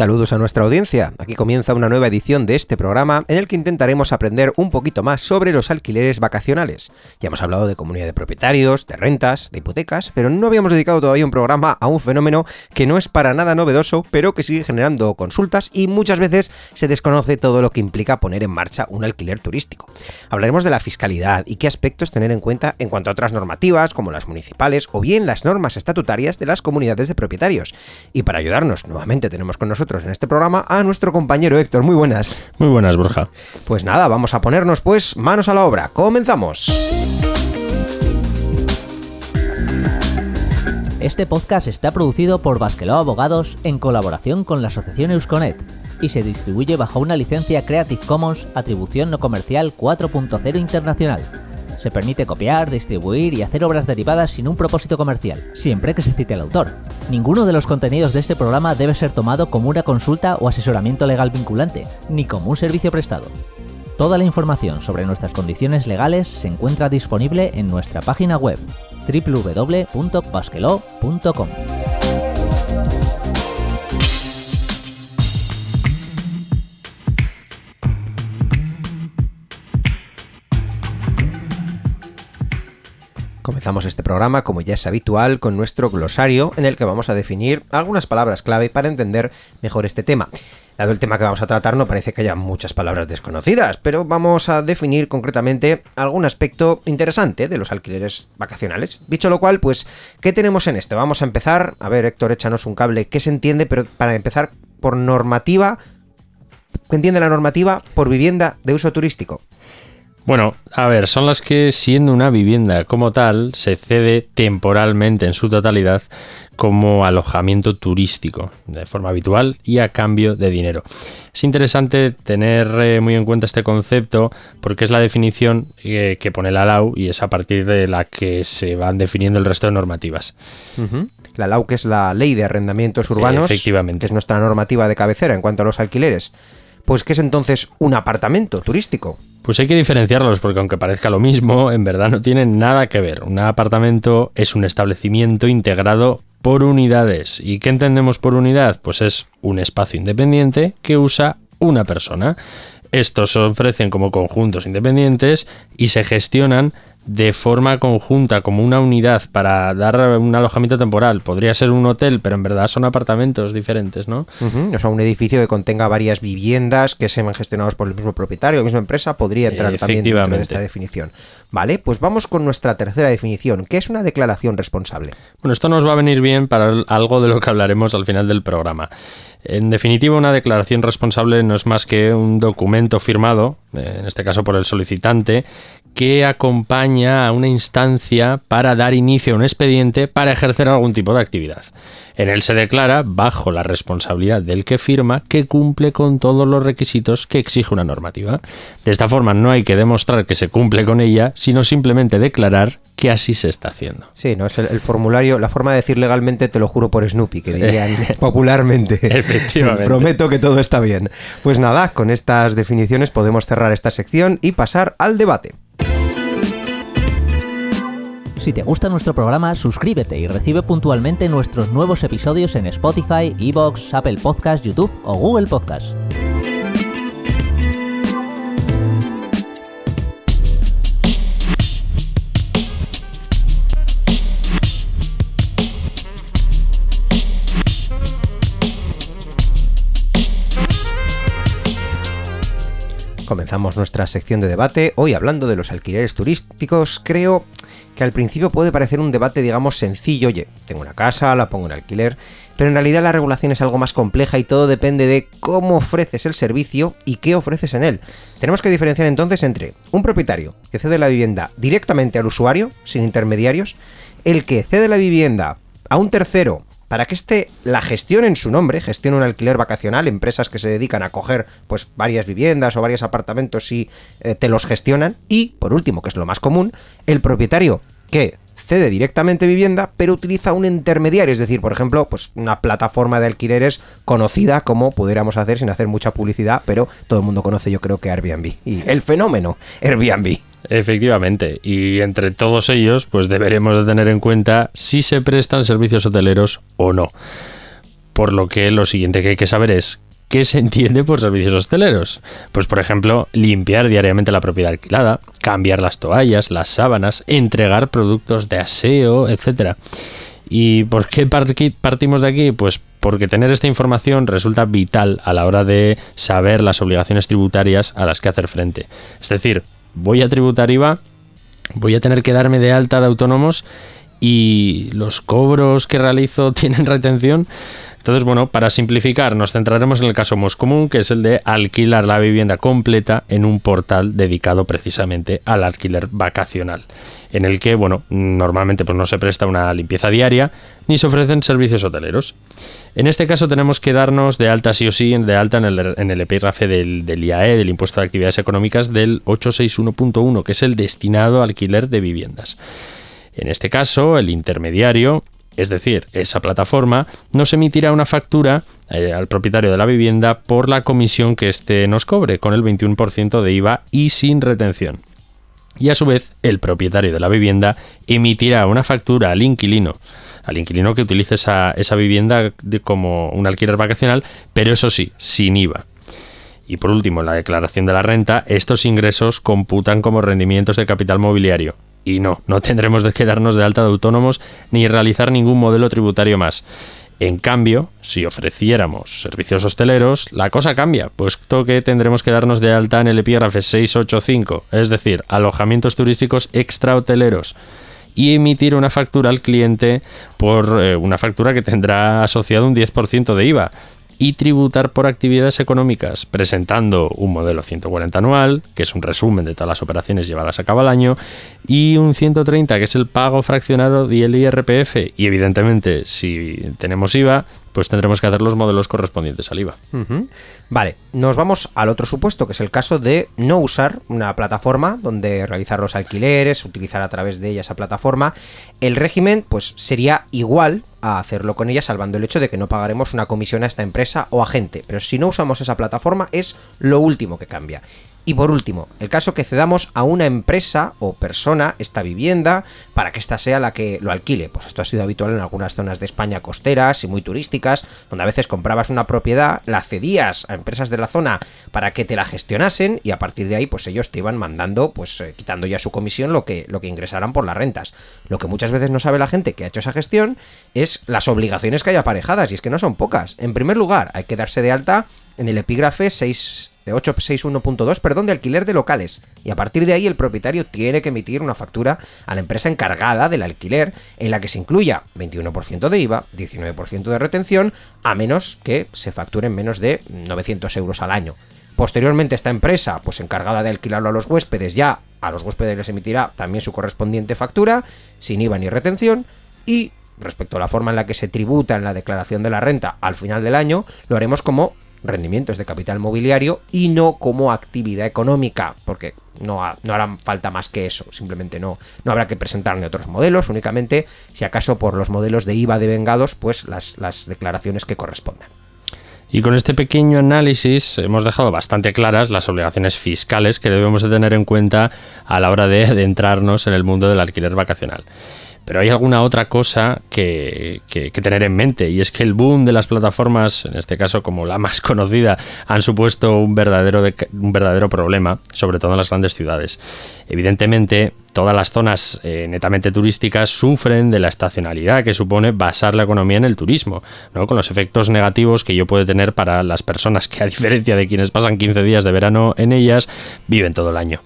Saludos a nuestra audiencia. Aquí comienza una nueva edición de este programa en el que intentaremos aprender un poquito más sobre los alquileres vacacionales. Ya hemos hablado de comunidad de propietarios, de rentas, de hipotecas, pero no habíamos dedicado todavía un programa a un fenómeno que no es para nada novedoso, pero que sigue generando consultas y muchas veces se desconoce todo lo que implica poner en marcha un alquiler turístico. Hablaremos de la fiscalidad y qué aspectos tener en cuenta en cuanto a otras normativas como las municipales o bien las normas estatutarias de las comunidades de propietarios. Y para ayudarnos, nuevamente tenemos con nosotros en este programa a nuestro compañero Héctor. Muy buenas. Muy buenas, Borja. Pues nada, vamos a ponernos pues manos a la obra. Comenzamos. Este podcast está producido por Basqueló Abogados en colaboración con la asociación Eusconet y se distribuye bajo una licencia Creative Commons Atribución No Comercial 4.0 Internacional se permite copiar, distribuir y hacer obras derivadas sin un propósito comercial, siempre que se cite al autor. Ninguno de los contenidos de este programa debe ser tomado como una consulta o asesoramiento legal vinculante, ni como un servicio prestado. Toda la información sobre nuestras condiciones legales se encuentra disponible en nuestra página web www.basquelo.com. Comenzamos este programa, como ya es habitual, con nuestro glosario en el que vamos a definir algunas palabras clave para entender mejor este tema. Dado el tema que vamos a tratar, no parece que haya muchas palabras desconocidas, pero vamos a definir concretamente algún aspecto interesante de los alquileres vacacionales. Dicho lo cual, pues, ¿qué tenemos en esto? Vamos a empezar. A ver, Héctor, échanos un cable. ¿Qué se entiende? Pero para empezar, por normativa. ¿Qué entiende la normativa por vivienda de uso turístico? Bueno, a ver, son las que siendo una vivienda como tal se cede temporalmente en su totalidad como alojamiento turístico, de forma habitual y a cambio de dinero. Es interesante tener eh, muy en cuenta este concepto porque es la definición eh, que pone la LAU y es a partir de la que se van definiendo el resto de normativas. La LAU, que es la Ley de Arrendamientos Urbanos, Efectivamente. es nuestra normativa de cabecera en cuanto a los alquileres. Pues, ¿qué es entonces un apartamento turístico? Pues hay que diferenciarlos porque aunque parezca lo mismo, en verdad no tienen nada que ver. Un apartamento es un establecimiento integrado por unidades. ¿Y qué entendemos por unidad? Pues es un espacio independiente que usa una persona. Estos se ofrecen como conjuntos independientes y se gestionan de forma conjunta, como una unidad para dar un alojamiento temporal. Podría ser un hotel, pero en verdad son apartamentos diferentes, ¿no? O sea, un edificio que contenga varias viviendas que sean gestionados por el mismo propietario, la misma empresa, podría entrar también dentro de esta definición. Vale, pues vamos con nuestra tercera definición, que es una declaración responsable. Bueno, esto nos va a venir bien para algo de lo que hablaremos al final del programa. En definitiva, una declaración responsable no es más que un documento firmado, en este caso por el solicitante, que acompaña a una instancia para dar inicio a un expediente para ejercer algún tipo de actividad. En él se declara, bajo la responsabilidad del que firma, que cumple con todos los requisitos que exige una normativa. De esta forma no hay que demostrar que se cumple con ella, sino simplemente declarar que así se está haciendo. Sí, no es el, el formulario, la forma de decir legalmente te lo juro por Snoopy, que dirían popularmente. Efectivamente. Prometo que todo está bien. Pues nada, con estas definiciones podemos cerrar esta sección y pasar al debate. Si te gusta nuestro programa, suscríbete y recibe puntualmente nuestros nuevos episodios en Spotify, Evox, Apple Podcasts, YouTube o Google Podcasts. Comenzamos nuestra sección de debate, hoy hablando de los alquileres turísticos. Creo que al principio puede parecer un debate, digamos, sencillo. Oye, tengo una casa, la pongo en alquiler, pero en realidad la regulación es algo más compleja y todo depende de cómo ofreces el servicio y qué ofreces en él. Tenemos que diferenciar entonces entre un propietario que cede la vivienda directamente al usuario, sin intermediarios, el que cede la vivienda a un tercero para que éste la gestione en su nombre, gestione un alquiler vacacional, empresas que se dedican a coger pues varias viviendas o varios apartamentos y eh, te los gestionan, y por último, que es lo más común, el propietario que cede directamente vivienda, pero utiliza un intermediario, es decir, por ejemplo, pues una plataforma de alquileres conocida como pudiéramos hacer sin hacer mucha publicidad, pero todo el mundo conoce yo creo que Airbnb. Y el fenómeno Airbnb. Efectivamente, y entre todos ellos, pues deberemos de tener en cuenta si se prestan servicios hoteleros o no. Por lo que lo siguiente que hay que saber es ¿Qué se entiende por servicios hosteleros? Pues por ejemplo, limpiar diariamente la propiedad alquilada, cambiar las toallas, las sábanas, entregar productos de aseo, etc. ¿Y por qué partimos de aquí? Pues porque tener esta información resulta vital a la hora de saber las obligaciones tributarias a las que hacer frente. Es decir, voy a tributar IVA, voy a tener que darme de alta de autónomos y los cobros que realizo tienen retención. Entonces, bueno, para simplificar, nos centraremos en el caso más común, que es el de alquilar la vivienda completa en un portal dedicado precisamente al alquiler vacacional, en el que, bueno, normalmente pues no se presta una limpieza diaria ni se ofrecen servicios hoteleros. En este caso tenemos que darnos de alta sí o sí, de alta en el, en el epígrafe del, IAE, del Impuesto de Actividades Económicas del 861.1, que es el destinado alquiler de viviendas. En este caso, el intermediario es decir, esa plataforma nos emitirá una factura eh, al propietario de la vivienda por la comisión que éste nos cobre, con el 21% de IVA y sin retención. Y a su vez, el propietario de la vivienda emitirá una factura al inquilino, al inquilino que utilice esa, esa vivienda como un alquiler vacacional, pero eso sí, sin IVA. Y por último, en la declaración de la renta, estos ingresos computan como rendimientos de capital mobiliario, y no, no tendremos que darnos de alta de autónomos ni realizar ningún modelo tributario más. En cambio, si ofreciéramos servicios hosteleros, la cosa cambia, puesto que tendremos que darnos de alta en el epígrafe 685, es decir, alojamientos turísticos extrahoteleros, y emitir una factura al cliente por eh, una factura que tendrá asociado un 10% de IVA, y tributar por actividades económicas, presentando un modelo 140 anual, que es un resumen de todas las operaciones llevadas a cabo al año, y un 130, que es el pago fraccionado del IRPF. Y evidentemente, si tenemos IVA, pues tendremos que hacer los modelos correspondientes al IVA. Vale, nos vamos al otro supuesto, que es el caso de no usar una plataforma donde realizar los alquileres, utilizar a través de ella esa plataforma. El régimen, pues sería igual a hacerlo con ella, salvando el hecho de que no pagaremos una comisión a esta empresa o agente. Pero si no usamos esa plataforma, es lo último que cambia. Y por último, el caso que cedamos a una empresa o persona esta vivienda para que ésta sea la que lo alquile. Pues esto ha sido habitual en algunas zonas de España costeras y muy turísticas, donde a veces comprabas una propiedad, la cedías a empresas de la zona para que te la gestionasen y a partir de ahí pues ellos te iban mandando, pues eh, quitando ya su comisión lo que, lo que ingresaran por las rentas. Lo que muchas veces no sabe la gente que ha hecho esa gestión es las obligaciones que hay aparejadas y es que no son pocas. En primer lugar, hay que darse de alta en el epígrafe 6 861.2, perdón, de alquiler de locales. Y a partir de ahí el propietario tiene que emitir una factura a la empresa encargada del alquiler en la que se incluya 21% de IVA, 19% de retención, a menos que se facturen menos de 900 euros al año. Posteriormente esta empresa, pues encargada de alquilarlo a los huéspedes, ya a los huéspedes les emitirá también su correspondiente factura, sin IVA ni retención, y respecto a la forma en la que se tributa en la declaración de la renta al final del año, lo haremos como rendimientos de capital mobiliario y no como actividad económica, porque no, no harán falta más que eso, simplemente no, no habrá que presentar ni otros modelos, únicamente si acaso por los modelos de IVA de vengados, pues las, las declaraciones que correspondan. Y con este pequeño análisis hemos dejado bastante claras las obligaciones fiscales que debemos de tener en cuenta a la hora de adentrarnos en el mundo del alquiler vacacional. Pero hay alguna otra cosa que, tener en mente y es que el boom de las plataformas, en este caso como la más conocida, han supuesto un verdadero, un verdadero problema, sobre todo en las grandes ciudades. Evidentemente, todas las zonas eh, netamente turísticas sufren de la estacionalidad que supone basar la economía en el turismo, ¿no? con los efectos negativos que ello puede tener para las personas que, a diferencia de quienes pasan 15 días de verano en ellas, viven todo el año.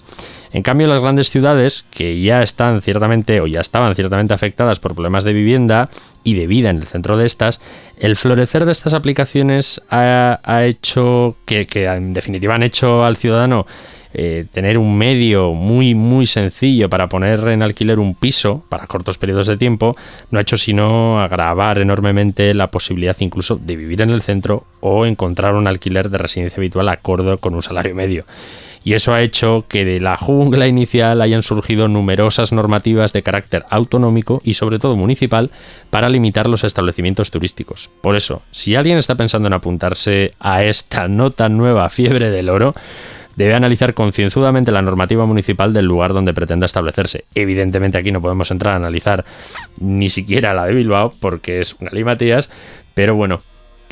En cambio, las grandes ciudades, que ya están ciertamente o ya estaban ciertamente afectadas por problemas de vivienda y de vida en el centro de estas, el florecer de estas aplicaciones ha, hecho que, en definitiva han hecho al ciudadano eh, tener un medio muy muy sencillo para poner en alquiler un piso para cortos periodos de tiempo, no ha hecho sino agravar enormemente la posibilidad incluso de vivir en el centro o encontrar un alquiler de residencia habitual acorde con un salario medio. Y eso ha hecho que de la jungla inicial hayan surgido numerosas normativas de carácter autonómico y sobre todo municipal para limitar los establecimientos turísticos. Por eso, si alguien está pensando en apuntarse a esta no tan nueva fiebre del oro, debe analizar concienzudamente la normativa municipal del lugar donde pretenda establecerse. Evidentemente aquí no podemos entrar a analizar ni siquiera la de Bilbao porque es una limatías, pero bueno,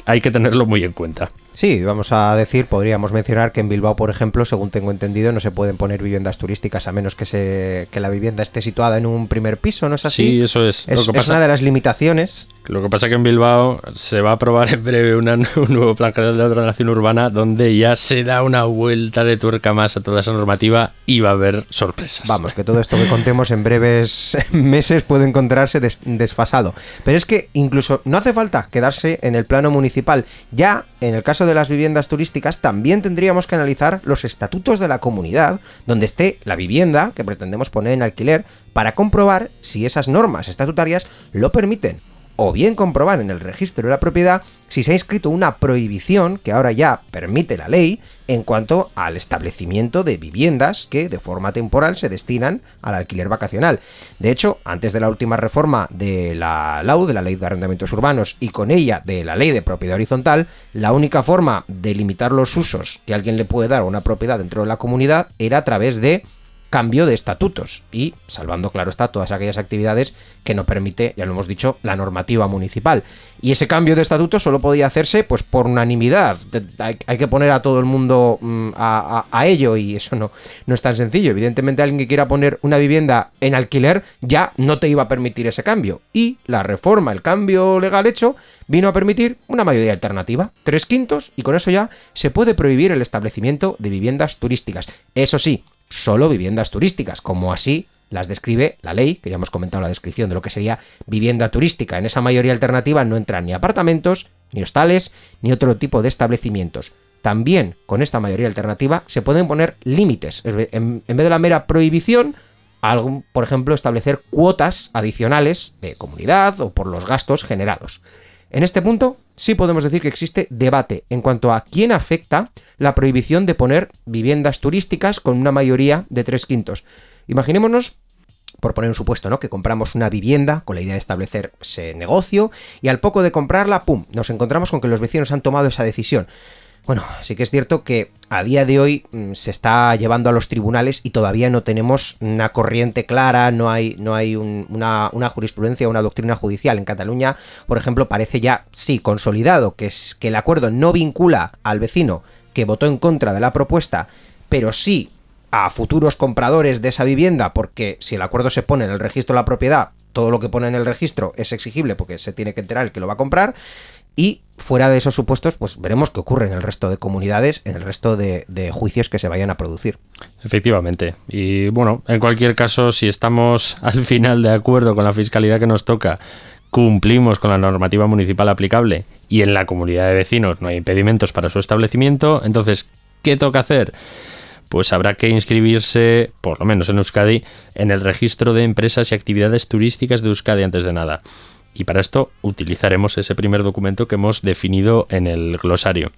hay que tenerlo muy en cuenta. Sí, vamos a decir, podríamos mencionar que en Bilbao, por ejemplo, según tengo entendido, no se pueden poner viviendas turísticas a menos que se que la vivienda esté situada en un primer piso, ¿no es así? Sí, eso es. Es, es una de las limitaciones. Lo que pasa es que en Bilbao se va a aprobar en breve una- un nuevo plan general de ordenación urbana donde ya se da una vuelta de tuerca más a toda esa normativa y va a haber sorpresas. Vamos, que todo esto que contemos en breves meses puede encontrarse des- desfasado. Pero es que incluso no hace falta quedarse en el plano Ya en el caso de las viviendas turísticas también tendríamos que analizar los estatutos de la comunidad donde esté la vivienda que pretendemos poner en alquiler para comprobar si esas normas estatutarias lo permiten o bien comprobar en el registro de la propiedad si se ha inscrito una prohibición que ahora ya permite la ley en cuanto al establecimiento de viviendas que de forma temporal se destinan al alquiler vacacional. De hecho, antes de la última reforma de la LAU, de la Ley de Arrendamientos Urbanos, y con ella de la Ley de Propiedad Horizontal, la única forma de limitar los usos que alguien le puede dar a una propiedad dentro de la comunidad era a través de cambio de estatutos y salvando claro está todas aquellas actividades que no permite, ya lo hemos dicho, la normativa municipal. Y ese cambio de estatutos solo podía hacerse pues por unanimidad. Hay, que poner a todo el mundo mm, a, a- a ello y eso no, no es tan sencillo. Evidentemente alguien que quiera poner una vivienda en alquiler ya no te iba a permitir ese cambio. Y la reforma, el cambio legal hecho, vino a permitir una mayoría alternativa, tres quintos, y con eso ya se puede prohibir el establecimiento de viviendas turísticas. Eso sí, solo viviendas turísticas, como así las describe la ley, que ya hemos comentado la descripción de lo que sería vivienda turística. En esa mayoría alternativa no entran ni apartamentos, ni hostales, ni otro tipo de establecimientos. También con esta mayoría alternativa se pueden poner límites. En, vez de la mera prohibición, por ejemplo, establecer cuotas adicionales de comunidad o por los gastos generados. En este punto, sí podemos decir que existe debate en cuanto a quién afecta la prohibición de poner viviendas turísticas con una mayoría de tres quintos. Imaginémonos por poner un supuesto, ¿no? Que compramos una vivienda con la idea de establecer ese negocio y al poco de comprarla, ¡pum!, nos encontramos con que los vecinos han tomado esa decisión. Bueno, sí que es cierto que a día de hoy mm, se está llevando a los tribunales y todavía no tenemos una corriente clara, no hay, no hay un- una, una jurisprudencia, una doctrina judicial. En Cataluña, por ejemplo, parece ya, sí, consolidado, que, es, que el acuerdo no vincula al vecino que votó en contra de la propuesta, pero sí a futuros compradores de esa vivienda, porque si el acuerdo se pone en el registro de la propiedad, todo lo que pone en el registro es exigible porque se tiene que enterar el que lo va a comprar. Y fuera de esos supuestos, pues veremos qué ocurre en el resto de comunidades, en el resto de, de juicios que se vayan a producir. Efectivamente. Y bueno, en cualquier caso, si estamos al final de acuerdo con la fiscalidad que nos toca, cumplimos con la normativa municipal aplicable y en la comunidad de vecinos no hay impedimentos para su establecimiento, entonces, ¿qué toca hacer? Pues habrá que inscribirse, por lo menos en Euskadi, en el registro de empresas y actividades turísticas de Euskadi antes de nada. Y para esto utilizaremos ese primer documento que hemos definido en el glosario.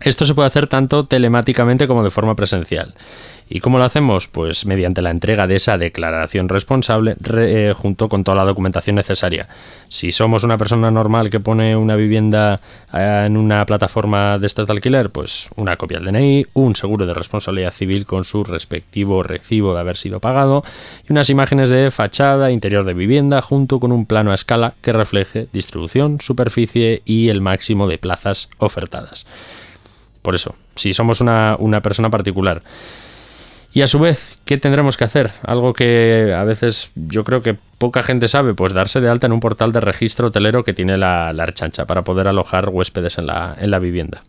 Esto se puede hacer tanto telemáticamente como de forma presencial. ¿Y cómo lo hacemos? Pues mediante la entrega de esa declaración responsable re- eh, junto con toda la documentación necesaria. Si somos una persona normal que pone una vivienda eh, en una plataforma de estas de alquiler, pues una copia del DNI, un seguro de responsabilidad civil con su respectivo recibo de haber sido pagado y unas imágenes de fachada, interior de vivienda junto con un plano a escala que refleje distribución, superficie y el máximo de plazas ofertadas. Por eso, si somos una, una persona particular. Y a su vez, ¿qué tendremos que hacer? Algo que a veces yo creo que poca gente sabe, pues darse de alta en un portal de registro hotelero que tiene la, la Archancha para poder alojar huéspedes en la, en la vivienda.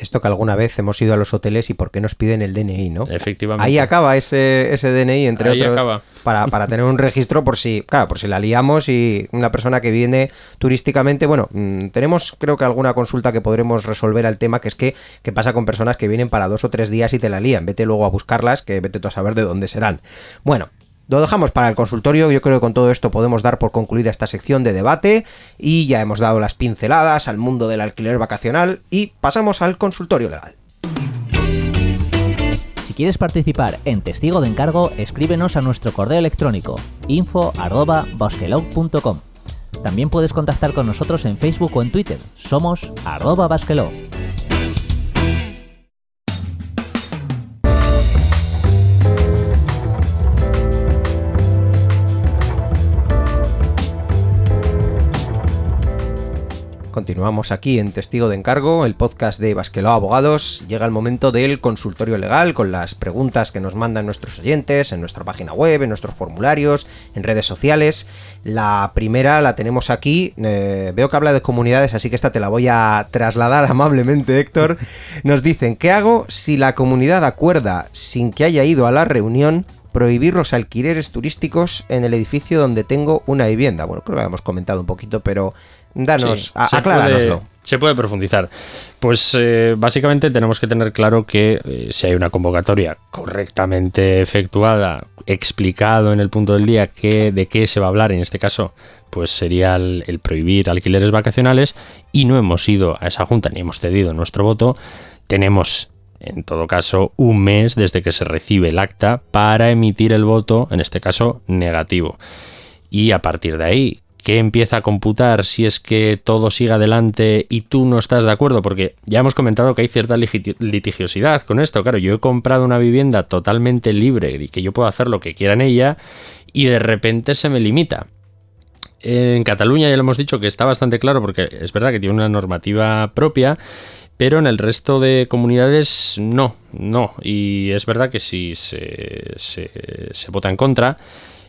Esto que alguna vez hemos ido a los hoteles y por qué nos piden el DNI, ¿no? Efectivamente. Ahí acaba ese, ese DNI, entre Ahí otros, acaba. Para, para tener un registro por si, claro, por si la liamos y una persona que viene turísticamente, bueno, mm, tenemos creo que alguna consulta que podremos resolver al tema, que es que, qué pasa con personas que vienen para dos o tres días y te la lían, vete luego a buscarlas, que vete tú a saber de dónde serán. Bueno, lo dejamos para el consultorio. Yo creo que con todo esto podemos dar por concluida esta sección de debate y ya hemos dado las pinceladas al mundo del alquiler vacacional y pasamos al consultorio legal. quieres participar en Testigo de Encargo, escríbenos a nuestro correo electrónico info.basquelog.com. También puedes contactar con nosotros en Facebook o en Twitter. Somos basquelog. Continuamos aquí en Testigo de Encargo, el podcast de Basqueló Abogados. Llega el momento del consultorio legal con las preguntas que nos mandan nuestros oyentes en nuestra página web, en nuestros formularios, en redes sociales. La primera la tenemos aquí. Eh, veo que habla de comunidades, así que esta te la voy a trasladar amablemente, Héctor. Nos dicen, ¿qué hago si la comunidad acuerda, sin que haya ido a la reunión, prohibir los alquileres turísticos en el edificio donde tengo una vivienda? Bueno, creo que lo habíamos comentado un poquito, pero Danos, sí, acláranoslo. se puede profundizar. Pues eh, básicamente tenemos que tener claro que eh, si hay una convocatoria correctamente efectuada, explicado en el punto del día que, de qué se va a hablar en este caso, pues sería el, el prohibir alquileres vacacionales y no hemos ido a esa junta ni hemos cedido nuestro voto, tenemos en todo caso un mes desde que se recibe el acta para emitir el voto, en este caso negativo. Y a partir de ahí, que empieza a computar si es que todo sigue adelante y tú no estás de acuerdo, porque ya hemos comentado que hay cierta litigiosidad con esto. Claro, yo he comprado una vivienda totalmente libre y que yo puedo hacer lo que quiera en ella y de repente se me limita. En Cataluña ya lo hemos dicho que está bastante claro porque es verdad que tiene una normativa propia, pero en el resto de comunidades no, no. Y es verdad que si se, vota en contra,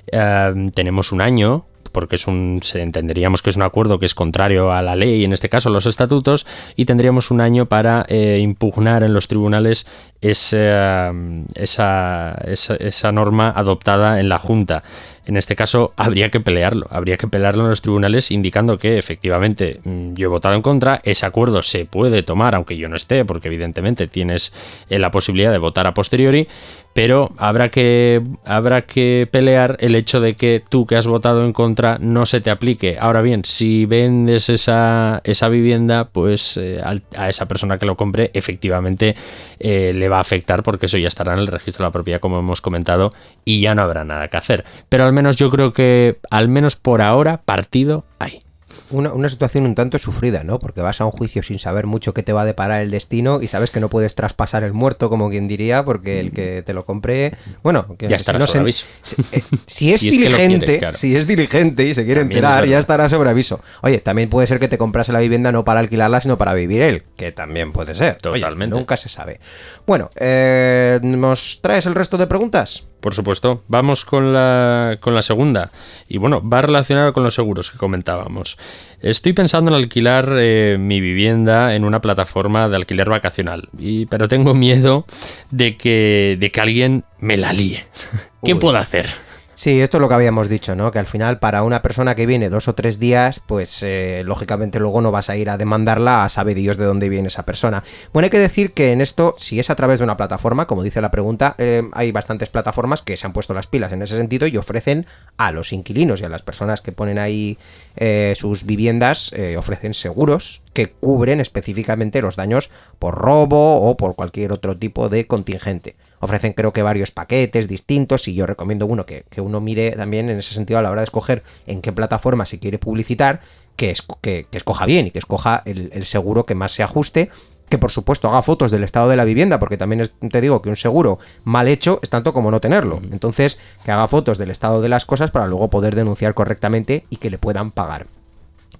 eh, tenemos un año porque es un, entenderíamos que es un acuerdo que es contrario a la ley, en este caso los estatutos, y tendríamos un año para eh, impugnar en los tribunales esa, esa, esa, norma adoptada en la Junta. En este caso habría que pelearlo, habría que pelearlo en los tribunales indicando que efectivamente mm, yo he votado en contra, ese acuerdo se puede tomar aunque yo no esté, porque evidentemente tienes eh, la posibilidad de votar a posteriori, pero habrá que, habrá que pelear el hecho de que tú que has votado en contra no se te aplique. Ahora bien, si vendes esa, esa vivienda, pues eh, a esa persona que lo compre efectivamente eh, le va a afectar porque eso ya estará en el registro de la propiedad como hemos comentado y ya no habrá nada que hacer. Pero al menos yo creo que al menos por ahora partido hay una, situación un tanto sufrida, ¿no? Porque vas a un juicio sin saber mucho qué te va a deparar el destino y sabes que no puedes traspasar el muerto, como quien diría, porque el que te lo compré, bueno, que ya estará si, no aviso. Eh, si, es diligente, si es diligente y se quiere enterar, ya estará sobre aviso. Oye, también puede ser que te comprase la vivienda no para alquilarla, sino para vivir él, que también puede ser. Totalmente. nunca se sabe. Bueno, eh, ¿nos traes el resto de preguntas? Por supuesto. Vamos con la, con la segunda. Y bueno, va relacionada con los seguros que comentábamos. Estoy pensando en alquilar eh, mi vivienda en una plataforma de alquiler vacacional, y, pero tengo miedo de que, de que alguien me la líe. ¿Qué puedo hacer? Sí, esto es lo que habíamos dicho, ¿no? Que al final para una persona que viene dos o tres días, pues eh, lógicamente luego no vas a ir a demandarla a sabe Dios de dónde viene esa persona. Bueno, hay que decir que en esto, si es a través de una plataforma, como dice la pregunta, eh, hay bastantes plataformas que se han puesto las pilas en ese sentido y ofrecen a los inquilinos y a las personas que ponen ahí eh, sus viviendas, ofrecen seguros que cubren específicamente los daños por robo o por cualquier otro tipo de contingente ofrecen creo que varios paquetes distintos y yo recomiendo uno que, uno mire también en ese sentido a la hora de escoger en qué plataforma se quiere publicitar, que, que, escoja bien y que escoja el, seguro que más se ajuste que por supuesto haga fotos del estado de la vivienda, porque también te digo que un seguro mal hecho es tanto como no tenerlo. Entonces, que haga fotos del estado de las cosas para luego poder denunciar correctamente y que le puedan pagar.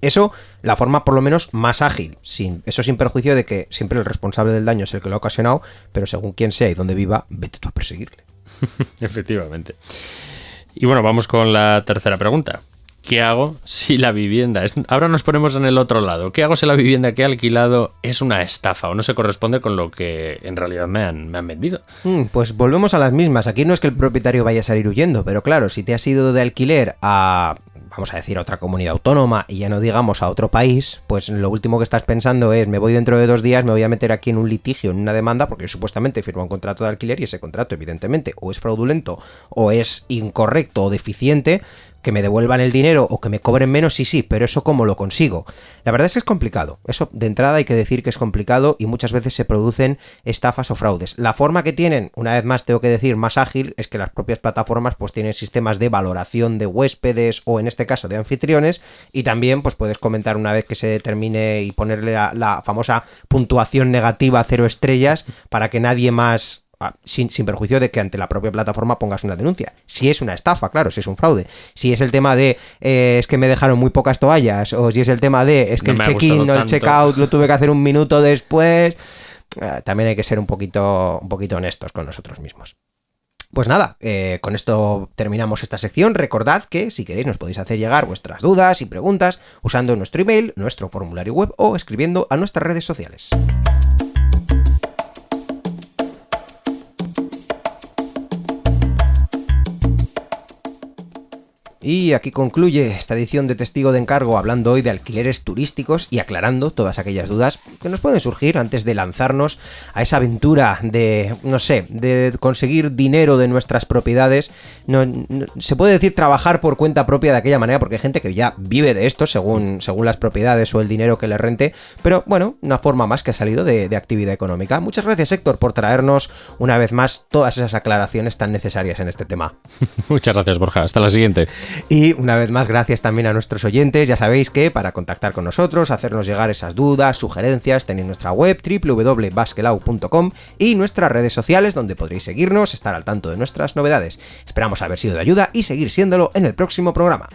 Eso, la forma por lo menos más ágil, sin, eso sin perjuicio de que siempre el responsable del daño es el que lo ha ocasionado, pero según quién sea y dónde viva, vete tú a perseguirle. Efectivamente. Y bueno, vamos con la tercera pregunta. ¿Qué hago si la vivienda es... Ahora nos ponemos en el otro lado. ¿Qué hago si la vivienda que he alquilado es una estafa o no se corresponde con lo que en realidad me han, me han vendido? Mm, pues volvemos a las mismas. Aquí no es que el propietario vaya a salir huyendo, pero claro, si te has ido de alquiler a a decir, a otra comunidad autónoma y ya no digamos a otro país, pues lo último que estás pensando es, me voy dentro de dos días, me voy a meter aquí en un litigio, en una demanda, porque supuestamente firmo un contrato de alquiler y ese contrato, evidentemente, o es fraudulento, o es incorrecto o deficiente, que me devuelvan el dinero o que me cobren menos, sí, sí, pero eso cómo lo consigo. La verdad es que es complicado. Eso de entrada hay que decir que es complicado y muchas veces se producen estafas o fraudes. La forma que tienen, una vez más tengo que decir, más ágil es que las propias plataformas pues tienen sistemas de valoración de huéspedes o en este caso de anfitriones y también pues puedes comentar una vez que se termine y ponerle la, la famosa puntuación negativa cero estrellas para que nadie más Sin, perjuicio de que ante la propia plataforma pongas una denuncia. Si es una estafa, claro, si es un fraude. Si es el tema de eh, es que me dejaron muy pocas toallas, o si es el tema de es que el check-in o el check-out lo tuve que hacer un minuto después, eh, también hay que ser un poquito, un poquito honestos con nosotros mismos. Pues nada, eh, con esto terminamos esta sección. Recordad que si queréis nos podéis hacer llegar vuestras dudas y preguntas usando nuestro email, nuestro formulario web o escribiendo a nuestras redes sociales. Y aquí concluye esta edición de Testigo de Encargo hablando hoy de alquileres turísticos y aclarando todas aquellas dudas que nos pueden surgir antes de lanzarnos a esa aventura de, no sé, de conseguir dinero de nuestras propiedades. No, se puede decir trabajar por cuenta propia de aquella manera porque hay gente que ya vive de esto según, según las propiedades o el dinero que le rente, pero bueno, una forma más que ha salido de, de actividad económica. Muchas gracias Héctor por traernos una vez más todas esas aclaraciones tan necesarias en este tema. Muchas gracias Borja, hasta la siguiente. Y una vez más, gracias también a nuestros oyentes. Ya sabéis que para contactar con nosotros, hacernos llegar esas dudas, sugerencias, tenéis nuestra web www.basquelau.com y nuestras redes sociales donde podréis seguirnos, estar al tanto de nuestras novedades. Esperamos haber sido de ayuda y seguir siéndolo en el próximo programa.